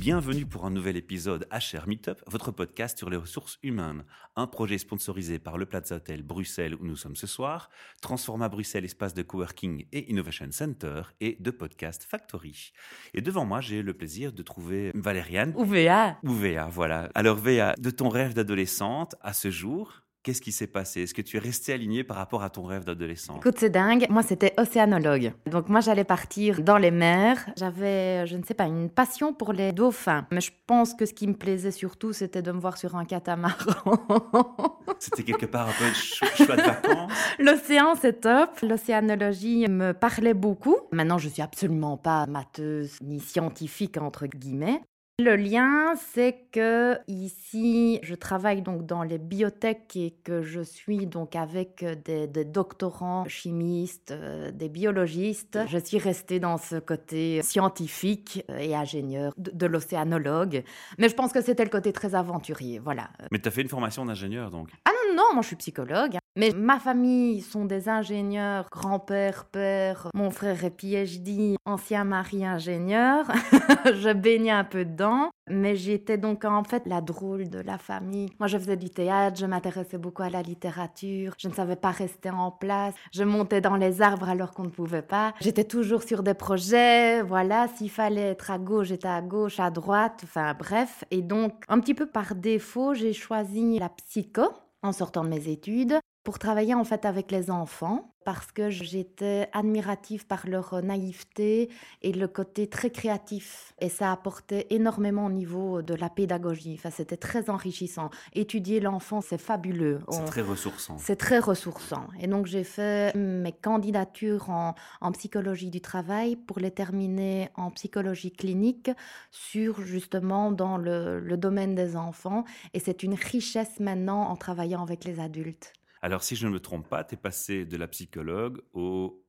Bienvenue pour un nouvel épisode HR Meetup, votre podcast sur les ressources humaines. Un projet sponsorisé par le Plaza Hotel Bruxelles où nous sommes ce soir, Transforma Bruxelles espace de coworking et innovation center et de podcast Factory. Et devant moi, j'ai le plaisir de trouver Valériane. Ou VA. Ou Véa, voilà. Alors Véa, de ton rêve d'adolescente à ce jour, qu'est-ce qui s'est passé? Est-ce que tu es resté aligné par rapport à ton rêve d'adolescente Écoute, c'est dingue. Moi, c'était océanologue. Donc, moi, j'allais partir dans les mers. J'avais, je ne sais pas, une passion pour les dauphins. Mais je pense que ce qui me plaisait surtout, c'était de me voir sur un catamaran. C'était quelque part un peu cho- choix de vacances? L'océan, c'est top. L'océanologie me parlait beaucoup. Maintenant, je suis absolument pas matheuse ni scientifique, entre guillemets. Le lien, c'est que ici, je travaille donc dans les biotech et que je suis donc avec des, des doctorants chimistes, euh, des biologistes. Je suis restée dans ce côté scientifique et ingénieur de, de l'océanologue. Mais je pense que c'était le côté très aventurier, voilà. Mais tu as fait une formation d'ingénieur donc? Ah non, non, moi je suis psychologue. Mais ma famille sont des ingénieurs, grand-père, père, mon frère est PhD, ancien mari ingénieur. je baignais un peu dedans. Mais j'étais donc en fait la drôle de la famille. Moi je faisais du théâtre, je m'intéressais beaucoup à la littérature, je ne savais pas rester en place, je montais dans les arbres alors qu'on ne pouvait pas. J'étais toujours sur des projets, voilà, s'il fallait être à gauche, j'étais à gauche, à droite, enfin bref. Et donc un petit peu par défaut, j'ai choisi la psycho en sortant de mes études pour travailler en fait avec les enfants parce que j'étais admirative par leur naïveté et le côté très créatif et ça apportait énormément au niveau de la pédagogie. Enfin, c'était très enrichissant. Étudier l'enfant, c'est fabuleux. C'est très ressourçant. c'est très ressourçant. Et donc, j'ai fait mes candidatures en, en psychologie du travail pour les terminer en psychologie clinique sur justement dans le, le domaine des enfants. Et c'est une richesse maintenant en travaillant avec les adultes. Alors si je ne me trompe pas, tu es passé de la psychologue au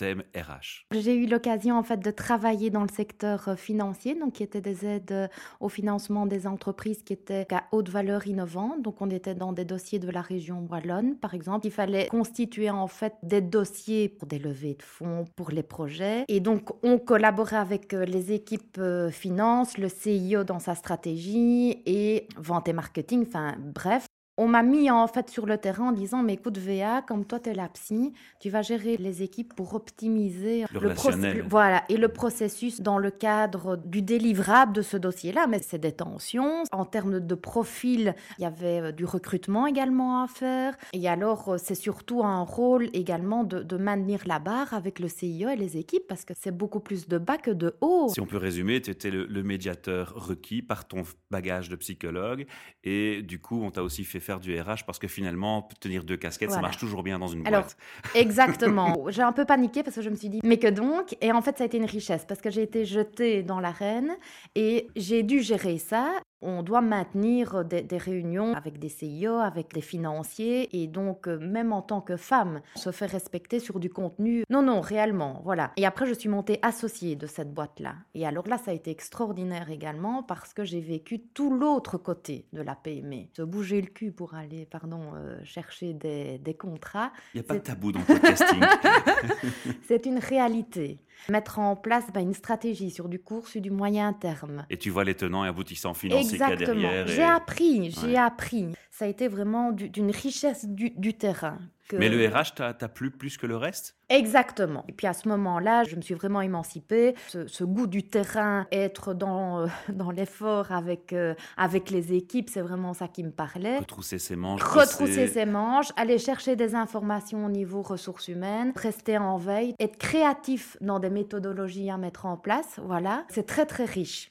thème RH. J'ai eu l'occasion en fait de travailler dans le secteur euh, financier, donc qui était des aides euh, au financement des entreprises qui étaient à haute valeur innovante. Donc on était dans des dossiers de la région wallonne, par exemple. Il fallait constituer en fait des dossiers pour des levées de fonds, pour les projets. Et donc on collaborait avec euh, les équipes finances, le CIO dans sa stratégie et vente et marketing. Enfin bref. On m'a mis en fait sur le terrain en disant mais écoute VA comme toi tu es la psy tu vas gérer les équipes pour optimiser Le procé- relationnel. voilà et le processus dans le cadre du délivrable de ce dossier-là. Mais c'est des tensions. En termes de profil il y avait euh, du recrutement également à faire. Et alors euh, c'est surtout un rôle également de, de maintenir la barre avec le CIO et les équipes parce que c'est beaucoup plus de bas que de haut. Si on peut résumer, tu étais le, le médiateur requis par ton bagage de psychologue. Et du coup, on t'a aussi fait faire du RH parce que finalement, tenir deux casquettes, ça marche toujours bien dans une Alors, boîte. Exactement. J'ai un peu paniqué parce que je me suis dit, mais que donc? Et en fait, ça a été une richesse parce que j'ai été jetée dans l'arène et j'ai dû gérer ça. On doit maintenir des, des réunions avec des CIO, avec des financiers et donc euh, même en tant que femme, se faire respecter sur du contenu. Non, non, réellement, voilà. Et après, je suis montée associée de cette boîte-là. Et alors là, ça a été extraordinaire également parce que j'ai vécu tout l'autre côté de la PME. Se bouger le cul pour aller, pardon, euh, chercher des, des contrats. Il n'y a pas de tabou dans le podcasting. C'est une réalité. Mettre en place bah, une stratégie sur du court, sur du moyen terme. et tu vois les tenants et aboutissants financiers qu'il y a Exactement. derrière. J'ai et- appris, j'ai Ouais. appris. Ça a été vraiment du- d'une richesse du, du terrain. que- Mais le RH t'a plu plus que le reste? Exactement. Et puis à ce moment-là, je me suis vraiment émancipée. Ce, ce goût du terrain, être dans, euh, dans l'effort avec, euh, avec les équipes, c'est vraiment ça qui me parlait. Retrousser ses manches. Retrousser ses manches, aller chercher des informations au niveau ressources humaines, rester en veille, être créatif dans des méthodologies à mettre en place, voilà, c'est très très riche.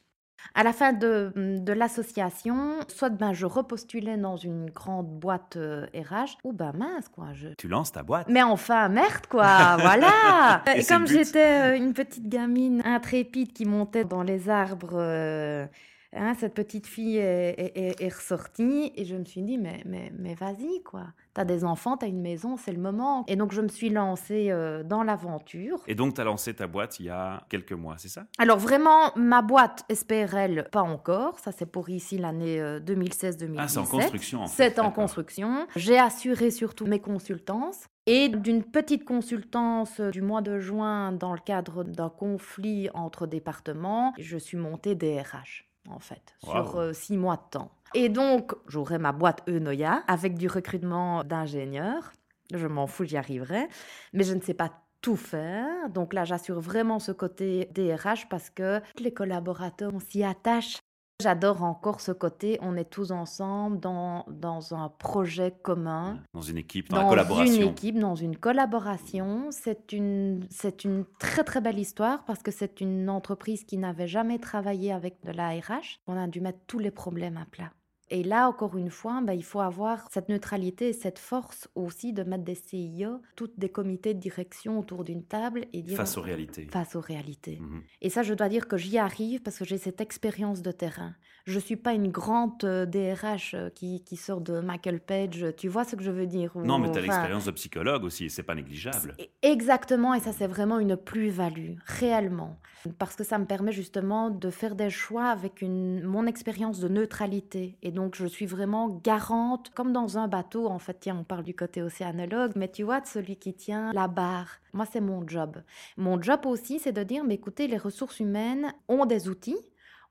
À la fin de, de l'association, soit ben, je repostulais dans une grande boîte euh, RH, ou ben mince quoi, je... Tu lances ta boîte. Mais enfin, merde quoi, voilà Et comme j'étais euh, une petite gamine intrépide qui montait dans les arbres... euh, Hein, cette petite fille est, ressortie et je me suis dit, mais, mais, mais vas-y, quoi. T'as des enfants, t'as une maison, c'est le moment. Et donc, je me suis lancée euh, dans l'aventure. Et donc, tu as lancé ta boîte il y a quelques mois, c'est ça? Alors, vraiment, ma boîte SPRL, pas encore. Ça, c'est pour ici l'année 2016-2017. Euh, ah, c'est en construction, en fait. C'est en construction. J'ai assuré surtout mes consultances. Et d'une petite consultance du mois de juin dans le cadre d'un conflit entre départements, je suis montée DRH en fait, sur euh, six mois de temps. Et donc, j'aurai ma boîte Enoya avec du recrutement d'ingénieurs. Je m'en fous, j'y arriverai. Mais je ne sais pas tout faire. Donc là, j'assure vraiment ce côté DRH parce que les collaborateurs, on s'y attache. J'adore encore ce côté, on est tous ensemble dans, dans un projet commun. Dans une équipe, dans, la collaboration. Dans une équipe, dans une collaboration. C'est une, c'est une très très belle histoire parce que c'est une entreprise qui n'avait jamais travaillé avec de la RH. On a dû mettre tous les problèmes à plat. Et là, encore une fois, bah, il faut avoir cette neutralité et cette force aussi de mettre des CIO, toutes des comités de direction autour d'une table et dire... Face aux réalités. Face aux réalités. Mhm. Et ça, je dois dire que j'y arrive parce que j'ai cette expérience de terrain. Je ne suis pas une grande DRH euh, qui, qui, sort de Michael Page. Tu vois ce que je veux dire Non, mais tu as l'expérience de psychologue aussi, c'est pas négligeable. Exactement, et ça, c'est vraiment une plus-value, réellement. Parce que ça me permet justement de faire des choix avec une, mon expérience de neutralité. Et donc, je suis vraiment garante, comme dans un bateau, en fait. Tiens, on parle du côté océanologue, mais tu vois, de celui qui tient la barre. Moi, c'est mon job. Mon job aussi, c'est de dire, mais écoutez, les ressources humaines ont des outils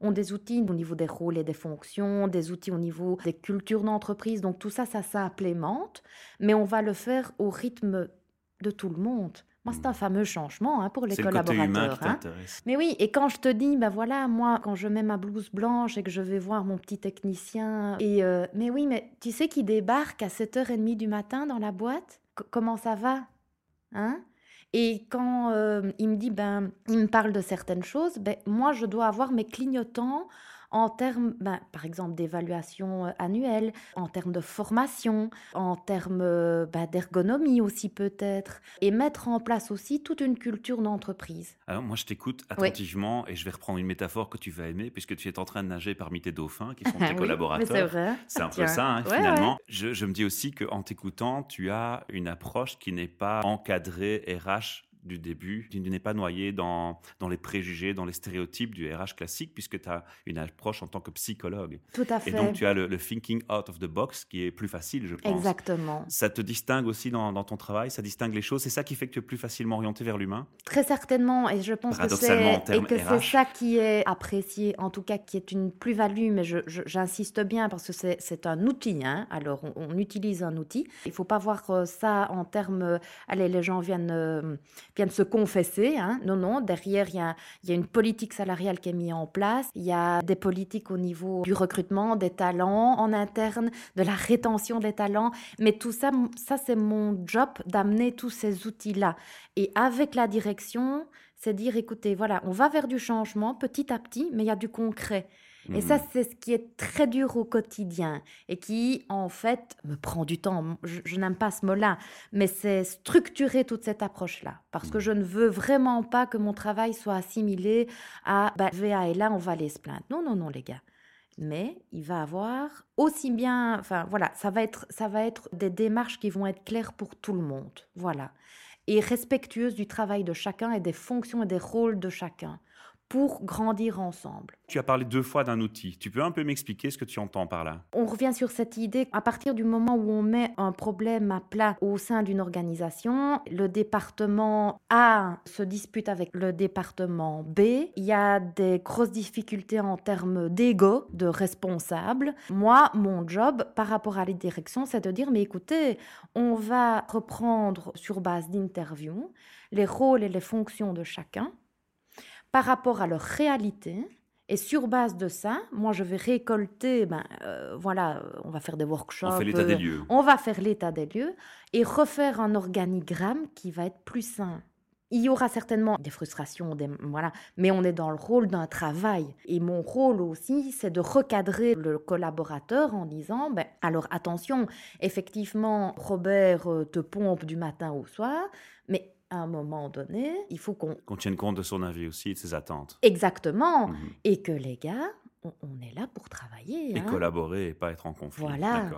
ont des outils au niveau des rôles et des fonctions, des outils au niveau des cultures d'entreprise. Donc tout ça, ça s'implémente, mais on va le faire au rythme de tout le monde. Moi, c'est un fameux changement hein, pour les collaborateurs. Hein. Mais oui, et quand je te dis, ben voilà, moi, quand je mets ma blouse blanche et que je vais voir mon petit technicien, et euh, mais oui, mais tu sais qu'il débarque à 7h30 du matin dans la boîte? Comment ça va? Hein? Et quand euh, il me dit, ben, il me parle de certaines choses, ben, moi, je dois avoir mes clignotants en termes, ben, par exemple, d'évaluation euh, annuelle, en termes de formation, en termes euh, ben, d'ergonomie aussi peut-être, et mettre en place aussi toute une culture d'entreprise. Alors moi, je t'écoute attentivement et je vais reprendre une métaphore que tu vas aimer puisque tu es en train de nager parmi tes dauphins qui sont tes collaborateurs. C'est vrai. C'est un peu ça, hein, finalement. Je, je me dis aussi qu'en t'écoutant, tu as une approche qui n'est pas encadrée RH du début. Tu n'es pas noyé dans, dans les préjugés, dans les stéréotypes du RH classique, puisque tu as une approche en tant que psychologue. Tout à fait. Et donc, tu as le, thinking out of the box qui est plus facile, je pense. Exactement. Ça te distingue aussi dans, dans ton travail, ça distingue les choses. C'est ça qui fait que tu es plus facilement orienté vers l'humain? Très certainement. Et je pense que c'est ça qui est apprécié, en tout cas qui est une plus-value. Mais j'insiste bien parce que c'est un outil. Hein. Alors, on, utilise un outil. Il ne faut pas voir euh, ça en termes. Euh, allez, les gens viennent euh, viennent se confesser. Hein. Non, non, derrière, il y a, y a, une politique salariale qui est mise en place. Il y a des politiques au niveau du recrutement, des talents en interne, de la rétention des talents. Mais tout ça, ça c'est mon job d'amener tous ces outils-là. Et avec la direction, c'est dire, écoutez, voilà, on va vers du changement petit à petit, mais il y a du concret. Et ça, mhm. c'est ce qui est très dur au quotidien et qui, en fait, me prend du temps. Je, n'aime pas ce mot-là, mais c'est structurer toute cette approche-là. Parce que mhm. je ne veux vraiment pas que mon travail soit assimilé à bah, VA et là, on va aller se plaindre. Non, non, non, les gars. Mais il va avoir aussi bien, enfin voilà, ça va être, ça va être des démarches qui vont être claires pour tout le monde, voilà, et respectueuses du travail de chacun et des fonctions et des rôles de chacun pour grandir ensemble. Tu as parlé deux fois d'un outil. Tu peux un peu m'expliquer ce que tu entends par là? On revient sur cette idée. À partir du moment où on met un problème à plat au sein d'une organisation, le département A se dispute avec le département B. Il y a des grosses difficultés en termes d'ego, de responsable. Moi, mon job par rapport à la direction, c'est de dire, mais écoutez, on va reprendre sur base d'interview les rôles et les fonctions de chacun par rapport à leur réalité. Et sur base de ça, moi, je vais récolter, ben, euh, voilà, on va faire des workshops. On fait l'état des lieux. On va faire l'état des lieux et refaire un organigramme qui va être plus sain. Il y aura certainement des frustrations, des, voilà, mais on est dans le rôle d'un travail. Et mon rôle aussi, c'est de recadrer le collaborateur en disant, ben, alors attention, effectivement, Robert euh, te pompe du matin au soir, mais à un moment donné, il faut qu'on... Qu'on tienne compte de son avis aussi de ses attentes. Exactement. Mhm. Et que les gars, on, est là pour travailler. Et hein. collaborer et pas être en conflit. Voilà.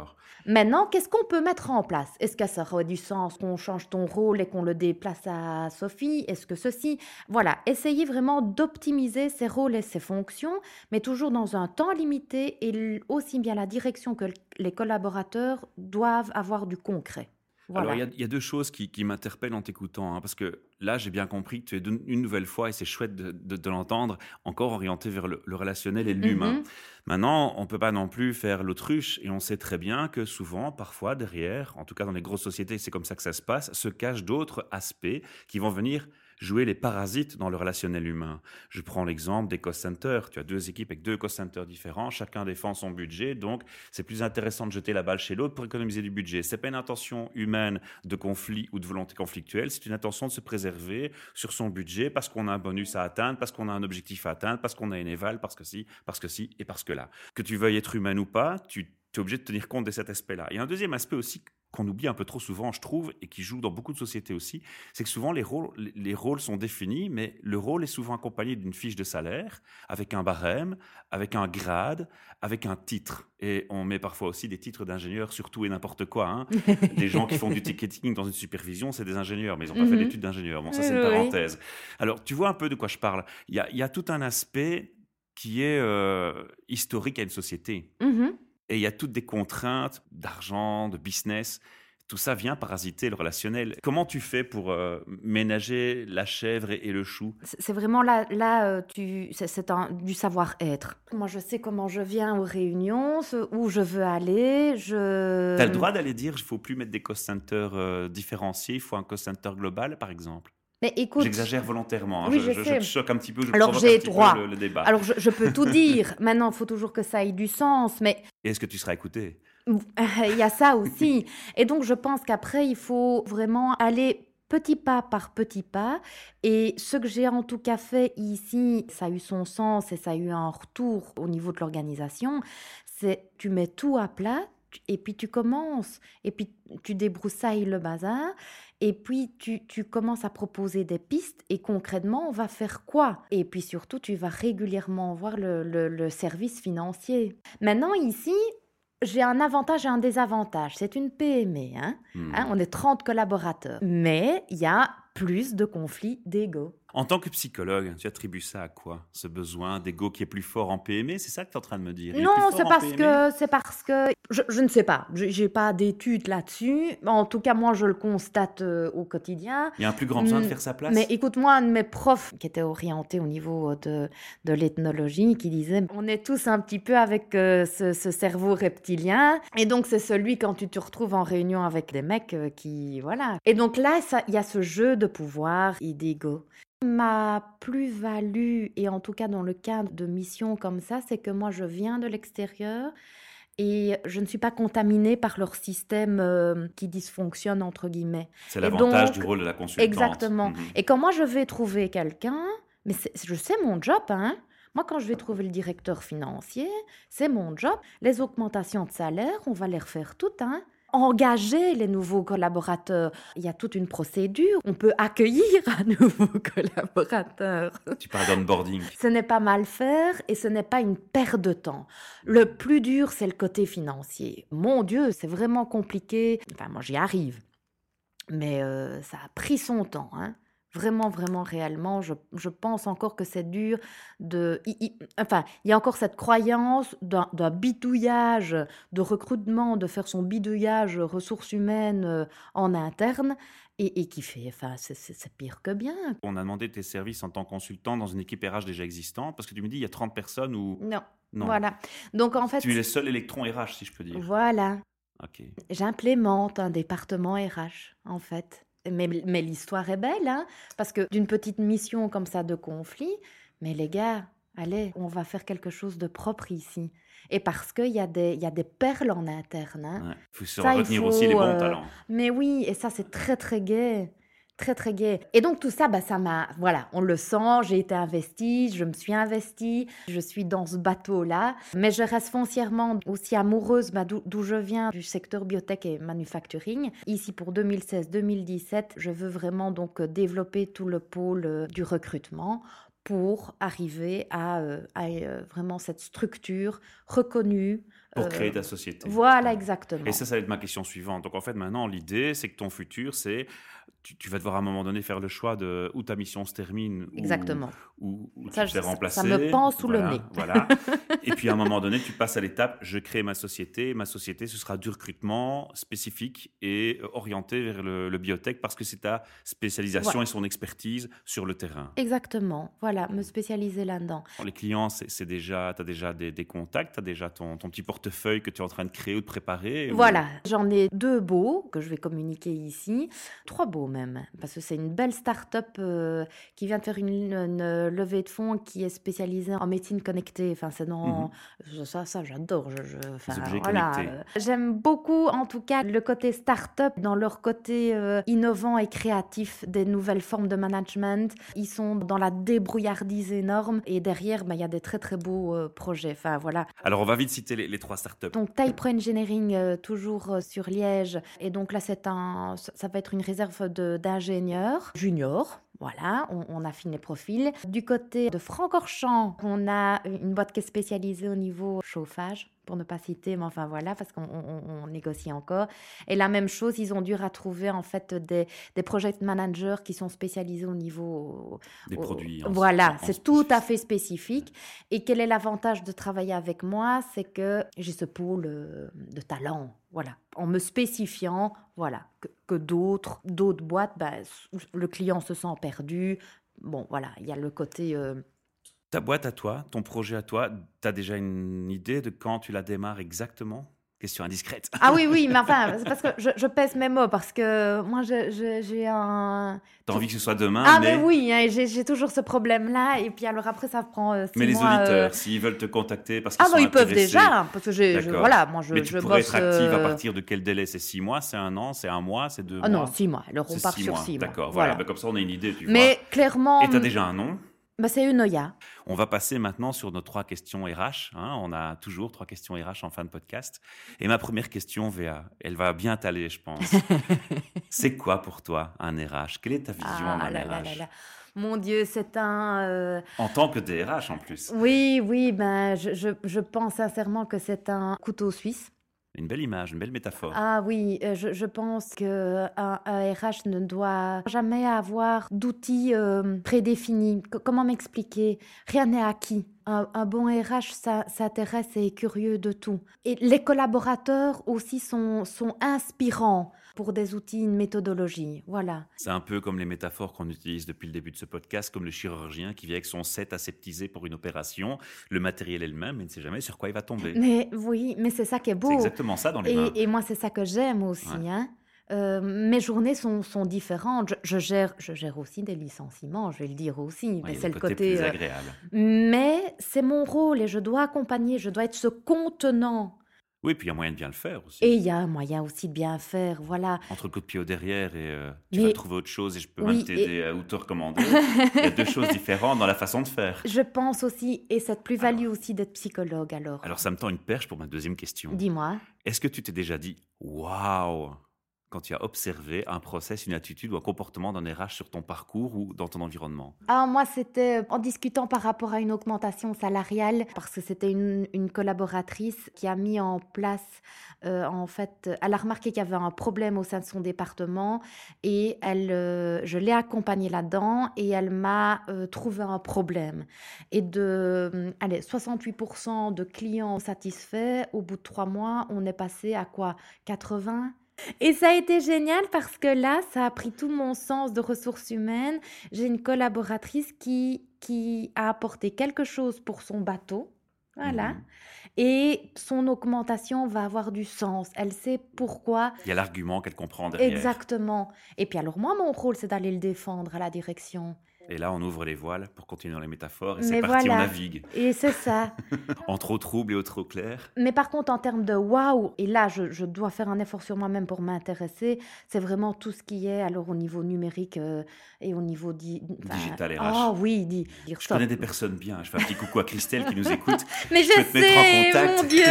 Maintenant, qu'est-ce qu'on peut mettre en place? Est-ce que ça aurait du sens qu'on change ton rôle et qu'on le déplace à Sophie? Est-ce que ceci? Voilà, essayez vraiment d'optimiser ses rôles et ses fonctions, mais toujours dans un temps limité et aussi bien la direction que les collaborateurs doivent avoir du concret. Voilà. Alors, il y a- il y, a deux choses qui, qui m'interpellent en t'écoutant, hein, parce que là, j'ai bien compris que tu es de- une nouvelle fois, et c'est chouette de, de- de l'entendre, encore orienté vers le, le relationnel et l'humain. Mhm. Maintenant, on peut pas non plus faire l'autruche, et on sait très bien que souvent, parfois, derrière, en tout cas dans les grosses sociétés, c'est comme ça que ça se passe, se cachent d'autres aspects qui vont venir jouer les parasites dans le relationnel humain. Je prends l'exemple des cost centers. Tu as deux équipes avec deux cost centers différents, chacun défend son budget, donc c'est plus intéressant de jeter la balle chez l'autre pour économiser du budget. C'est pas une intention humaine de conflit ou de volonté conflictuelle, c'est une intention de se préserver sur son budget parce qu'on a un bonus à atteindre, parce qu'on a un objectif à atteindre, parce qu'on a une éval, parce que si, parce que si et parce que là. Que tu veuilles être humain ou pas, tu es obligé de tenir compte de cet aspect-là. A un deuxième aspect aussi qu'on oublie un peu trop souvent, je trouve, et qui joue dans beaucoup de sociétés aussi, c'est que souvent les rôles, les- les rôles sont définis, mais le rôle est souvent accompagné d'une fiche de salaire, avec un barème, avec un grade, avec un titre. Et on met parfois aussi des titres d'ingénieurs sur tout et n'importe quoi. hein. des gens qui font du ticketing dans une supervision, c'est des ingénieurs, mais ils n'ont pas fait Mhm. d'études d'ingénieurs. Bon, ça c'est une parenthèse. Alors, tu vois un peu de quoi je parle. Il y a, il y a tout un aspect qui est euh, historique à une société. Mhm. Et il y a toutes des contraintes d'argent, de business. Tout ça vient parasiter le relationnel. Comment tu fais pour euh, ménager la chèvre et, et le chou? C'est vraiment là, là euh, tu, c'est- du savoir-être. Moi, je sais comment je viens aux réunions, où je veux aller. Je... Tu as le droit d'aller dire il faut plus mettre des cost centers euh, différenciés, il faut un cost center global, par exemple? Mais écoute, J'exagère volontairement. hein. Oui, je, je je- sais. je te choque un petit peu. Je Alors, j'ai droit. Le, le débat. alors je, peux tout dire. Maintenant, il faut toujours que ça ait du sens. Mais Et est-ce que tu seras écouté? Il y a ça aussi. Et donc, je pense qu'après, il faut vraiment aller petit pas par petit pas. Et ce que j'ai en tout cas fait ici, ça a eu son sens et ça a eu un retour au niveau de l'organisation. C'est tu mets tout à plat et puis tu commences. Et puis tu débroussailles le bazar. Et puis tu, tu commences à proposer des pistes et concrètement, on va faire quoi? Et puis surtout, tu vas régulièrement voir le, le- le service financier. Maintenant, ici, j'ai un avantage et un désavantage. C'est une PME, hein Hmm. Hein, on est 30 collaborateurs. Mais il y a plus de conflits d'ego. En tant que psychologue, tu attribues ça à quoi? Ce besoin d'ego qui est plus fort en PME C'est ça que tu es en train de me dire Il Non, fort c'est parce que c'est parce que je, je ne sais pas. Je J'ai pas d'études là-dessus. En tout cas, moi, je le constate euh, au quotidien. Il y a un plus grand besoin de Hmm, faire sa place? Mais écoute-moi, un de mes profs qui était orienté au niveau de, de l'ethnologie, qui disait on est tous un petit peu avec euh, ce, ce cerveau reptilien. Et donc, c'est celui quand tu te retrouves en réunion avec des mecs euh, qui. Voilà. Et donc là, il y a ce jeu de pouvoir et d'ego. Ma plus-value, et en tout cas dans le cadre de missions comme ça, c'est que moi, je viens de l'extérieur. Et je ne suis pas contaminée par leur système euh, qui dysfonctionne, entre guillemets. C'est l'avantage du rôle de la consultante. Exactement. Mhm. Et quand moi je vais trouver quelqu'un, mais c'est- je sais mon job, hein. Moi, quand je vais trouver le directeur financier, c'est mon job. Les augmentations de salaire, on va les refaire toutes, hein. Engager les nouveaux collaborateurs. Il y a toute une procédure. On peut accueillir un nouveau collaborateur. Tu parles d'onboarding. Ce n'est pas mal faire et ce n'est pas une perte de temps. Le plus dur, c'est le côté financier. Mon Dieu, c'est vraiment compliqué. Enfin, moi, j'y arrive. Mais euh, ça a pris son temps. Hein. Vraiment, vraiment, réellement, je, je pense encore que c'est dur de... enfin, il y a encore cette croyance d'un d'un bidouillage de recrutement, de faire son bidouillage ressources humaines euh, en interne et, et qui fait... Enfin, c'est- c'est c'est pire que bien. On a demandé tes services en tant que consultant dans une équipe RH déjà existante parce que tu me dis il y a 30 personnes ou Non, non. voilà. Donc, en fait... Tu es le seul électron RH si je peux dire. Voilà, Ok. j'implémente un département RH, en fait. Mais, mais l'histoire est belle, hein, parce que d'une petite mission comme ça de conflit, mais les gars, allez, on va faire quelque chose de propre ici. Et parce qu'il y, a des- il y a des perles en interne. hein. Ouais. faut se Ça, il retenir faut, aussi les bons euh, talents. Mais oui, et ça, c'est très, très gai. Très, très gai. Et donc, tout ça, bah, ça m'a. Voilà, on le sent, j'ai été investie, je me suis investie, je suis dans ce bateau-là. Mais je reste foncièrement aussi amoureuse bah, d'où je viens, du secteur biotech et manufacturing. Ici, pour 2016-2017, je veux vraiment donc euh, développer tout le pôle euh, du recrutement pour arriver à, euh, à, euh, vraiment cette structure reconnue. Pour euh, créer ta société. Voilà, exactement. Et ça, ça va être ma question suivante. Donc en fait, maintenant, l'idée, c'est que ton futur, c'est tu, tu vas devoir à un moment donné faire le choix de où ta mission se termine, où- Exactement. où Ça, tu te fais remplacer. ça me pend sous le nez. Voilà. Et puis à un moment donné, tu passes à l'étape je crée ma société. Ma société, ce sera du recrutement spécifique et euh, orienté vers le, le biotech parce que c'est ta spécialisation Ouais. et son expertise sur le terrain. Exactement. Voilà, me spécialiser là-dedans. Les clients, c'est déjà, tu as déjà des, des contacts, tu as déjà ton, ton petit portefeuille que tu es en train de créer ou de préparer. ou- Voilà, j'en ai deux beaux que je vais communiquer ici, trois beaux même, parce que c'est une belle start-up euh, qui vient de faire une, une levée de fonds qui est spécialisée en médecine connectée. Enfin, c'est dans ça, ça j'adore. Je, je- enfin, objets voilà, connectés. euh, J'aime beaucoup, en tout cas, le côté start-up dans leur côté euh, innovant et créatif des nouvelles formes de management. Ils sont dans la débrouillardise énorme et derrière, bah, il y a des très très beaux euh, projets. Enfin, voilà. Alors, on va vite citer les, les trois startups. Donc Type Pro Engineering, toujours sur Liège. Et donc là, c'est un, ça ça va être une réserve d'ingénieurs juniors. Voilà, on, affine les profils. Du côté de Francorchamps, on a une boîte qui est spécialisée au niveau chauffage, pour ne pas citer, mais enfin voilà, parce qu'on on- on négocie encore. Et la même chose, ils ont dû retrouver en fait des, des project managers qui sont spécialisés au niveau Des au- produits. en- Voilà, c'est tout à fait spécifique. Et quel est l'avantage de travailler avec moi? C'est que j'ai ce pôle euh, de talent, voilà, en me spécifiant, voilà, que, que d'autres, d'autres boîtes, bah, le client se sent perdu. Bon, voilà, il y a le côté. euh, Ta boîte à toi, ton projet à toi, tu as déjà une idée de quand tu la démarres exactement? Question indiscrète. Ah oui, oui, mais enfin, c'est parce que je, je pèse mes mots, parce que moi, j'ai un. T'as envie que ce soit demain, Ah, mais, mais oui, hein, j'ai toujours ce problème-là. Et puis alors après, ça prend euh, six mais les mois, euh, auditeurs, s'ils veulent te contacter parce qu'ils Ah, sont bah, ils peuvent déjà, parce que j'ai, voilà, moi, je, mais tu je pourrais bosse. être active à euh, partir de quel délai? C'est six mois, c'est un an, c'est un mois, c'est deux Ah mois? non, six mois. Alors on part six sur mois. six mois. D'accord, voilà. Bah, comme ça, on a une idée, tu Mais clairement, vois. Et tu as déjà un nom? Bah, c'est une Oya. On va passer maintenant sur nos trois questions RH. hein. On a toujours trois questions RH en fin de podcast. Et ma première question, Véa, elle va bien t'aller, je pense. c'est quoi pour toi un RH Quelle est ta vision Ah d'un là RH là là. Mon Dieu, c'est un. euh, En tant que DRH en plus. Oui, oui, ben, je, je, je pense sincèrement que c'est un couteau suisse. Une belle image, une belle métaphore. Ah oui, euh, je, pense que un, RH ne doit jamais avoir d'outils euh, prédéfinis. Comment m'expliquer? Rien n'est acquis. Un, bon RH s'intéresse et est curieux de tout. Et les collaborateurs aussi sont inspirants pour des outils, une méthodologie. Voilà. C'est un peu comme les métaphores qu'on utilise depuis le début de ce podcast, comme le chirurgien qui vient avec son set aseptisé pour une opération. Le matériel est le même, mais ne sait jamais sur quoi il va tomber. Mais oui, mais c'est ça qui est C'est beau. exactement ça dans les mains. Et, et moi, c'est ça que j'aime aussi. Ouais. hein. Euh, mes journées sont, sont différentes. Je, je gère, je gère aussi des licenciements, je vais le dire aussi. Ouais, mais c'est le côté. plus euh, agréable. mais c'est mon rôle et je dois accompagner, je dois être ce contenant. Oui, puis il y a moyen de bien le faire aussi. Et il y a un moyen aussi de bien faire. Voilà. Entre le coup de pied au derrière et euh, tu Mais- vas trouver autre chose et je peux Oui, même t'aider à ou te recommander. il y a deux choses différentes dans la façon de faire. Je pense aussi, et cette plus-value aussi d'être psychologue alors. Alors ça me tend une perche pour ma deuxième question. Dis-moi. Est-ce que tu t'es déjà dit waouh quand tu as observé un process, une attitude ou un comportement d'un RH sur ton parcours ou dans ton environnement? Ah, moi, c'était en discutant par rapport à une augmentation salariale, parce que c'était une, collaboratrice qui a mis en place, euh, en fait, elle a remarqué qu'il y avait un problème au sein de son département et elle, euh, je l'ai accompagnée là-dedans et elle m'a euh, trouvé un problème. Et de, euh, allez, 68% de clients satisfaits, au bout de trois mois, on est passé à quoi? 80 et ça a été génial parce que là, ça a pris tout mon sens de ressources humaines. J'ai une collaboratrice qui, qui a apporté quelque chose pour son bateau. Voilà. Mhm. Et son augmentation va avoir du sens. Elle sait pourquoi. Il y a l'argument qu'elle comprend derrière. Exactement. Et puis alors moi, mon rôle, c'est d'aller le défendre à la direction. Et là, on ouvre les voiles pour continuer dans les métaphores et c'est parti, on navigue. Et c'est ça. En trop trouble et au trop clair. Mais par contre, en termes de waouh, et là, je, je dois faire un effort sur moi-même pour m'intéresser, c'est vraiment tout ce qui est alors au niveau numérique euh, et au niveau di- Digital RH. Ah oui, di- dire Je stop. connais des personnes bien. Je fais un petit coucou à Christelle qui nous écoute. Mais je, je peux te mettre en sais, contact. mon Dieu,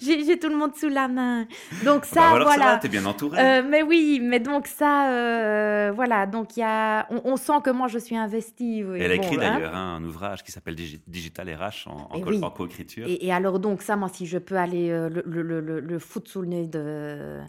j'ai tout le monde sous la main. Donc ça, Bah voilà, ça va, t'es bien entouré. Euh, mais oui, mais donc ça, euh, voilà, donc il y a, on, on sent que moi je suis investie. oui, Elle a bon, écrit d'ailleurs hein, un ouvrage qui s'appelle Digi- Digital RH en, en Eh oui. coécriture. Et, et alors donc ça, moi, si je peux aller euh, le, le, le, le- le foutre sous le nez de,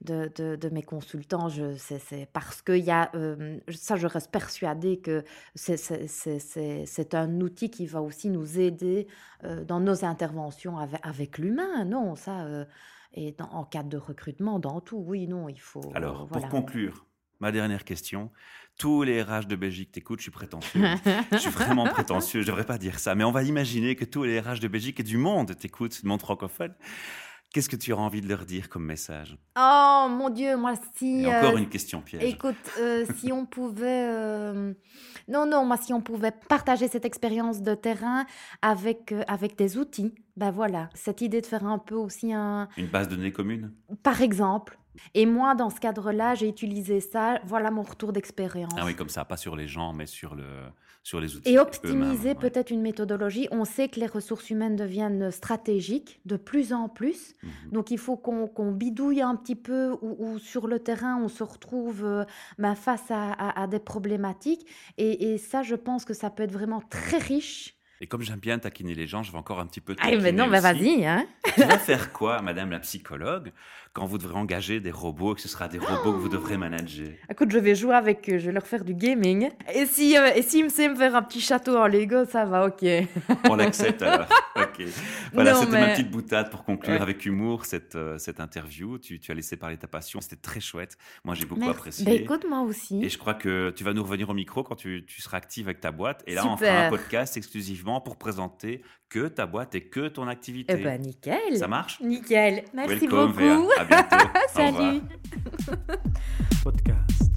de, de, de mes consultants, c'est, parce que y a, euh, ça, je reste persuadée que c'est, un outil qui va aussi nous aider euh, dans nos interventions avec, avec l'humain. Non, ça, euh, et dans- en cas de recrutement, dans tout, oui, non, il faut... Alors, voilà. pour conclure, ma dernière question. Tous les RH de Belgique t'écoutent, je suis prétentieux. je suis vraiment prétentieux, je devrais pas dire ça, mais on va imaginer que tous les RH de Belgique et du monde t'écoutent, du monde francophone. Qu'est-ce que tu auras envie de leur dire comme message? Oh mon Dieu, moi si... Et encore euh, une question piège. Écoute, euh, si on pouvait... euh, Non, non, moi, si on pouvait partager cette expérience de terrain avec, avec des outils, ben voilà, cette idée de faire un peu aussi un... Une base de données commune? Par exemple, et moi, dans ce cadre-là, j'ai utilisé ça, voilà mon retour d'expérience. Ah oui, comme ça, pas sur les gens, mais sur, le, sur les outils. Et optimiser ouais. peut-être une méthodologie. On sait que les ressources humaines deviennent stratégiques de plus en plus. Mhm. Donc il faut qu'on bidouille un petit peu ou, ou sur le terrain on se retrouve euh, face à, à- à des problématiques. Et, et ça, je pense que ça peut être vraiment très riche. Et comme j'aime bien taquiner les gens, je vais encore un petit peu Ah, mais non, aussi. vas-y. Hein. Tu vas faire quoi, madame la psychologue, quand vous devrez engager des robots et que ce sera des robots que vous devrez manager Écoute, je vais jouer avec eux, je vais leur faire du gaming. Et si, euh, et s'ils me savent me faire un petit château en Lego, ça va, ok. On l'accepte alors. Ok. Voilà, c'était ma petite boutade pour conclure Ouais. avec humour cette, euh, cette interview. Tu, tu as laissé parler ta passion. C'était très chouette. Moi, j'ai beaucoup Merci. apprécié. Ben, écoute, moi aussi. Et je crois que tu vas nous revenir au micro quand tu, tu seras active avec ta boîte. Et là, on fera un podcast exclusivement pour présenter que ta boîte et que ton activité. Eh ben, nickel. Ça marche? Nickel. Merci Welcome, beaucoup. Véa. À bientôt. Au revoir. Salut. podcast.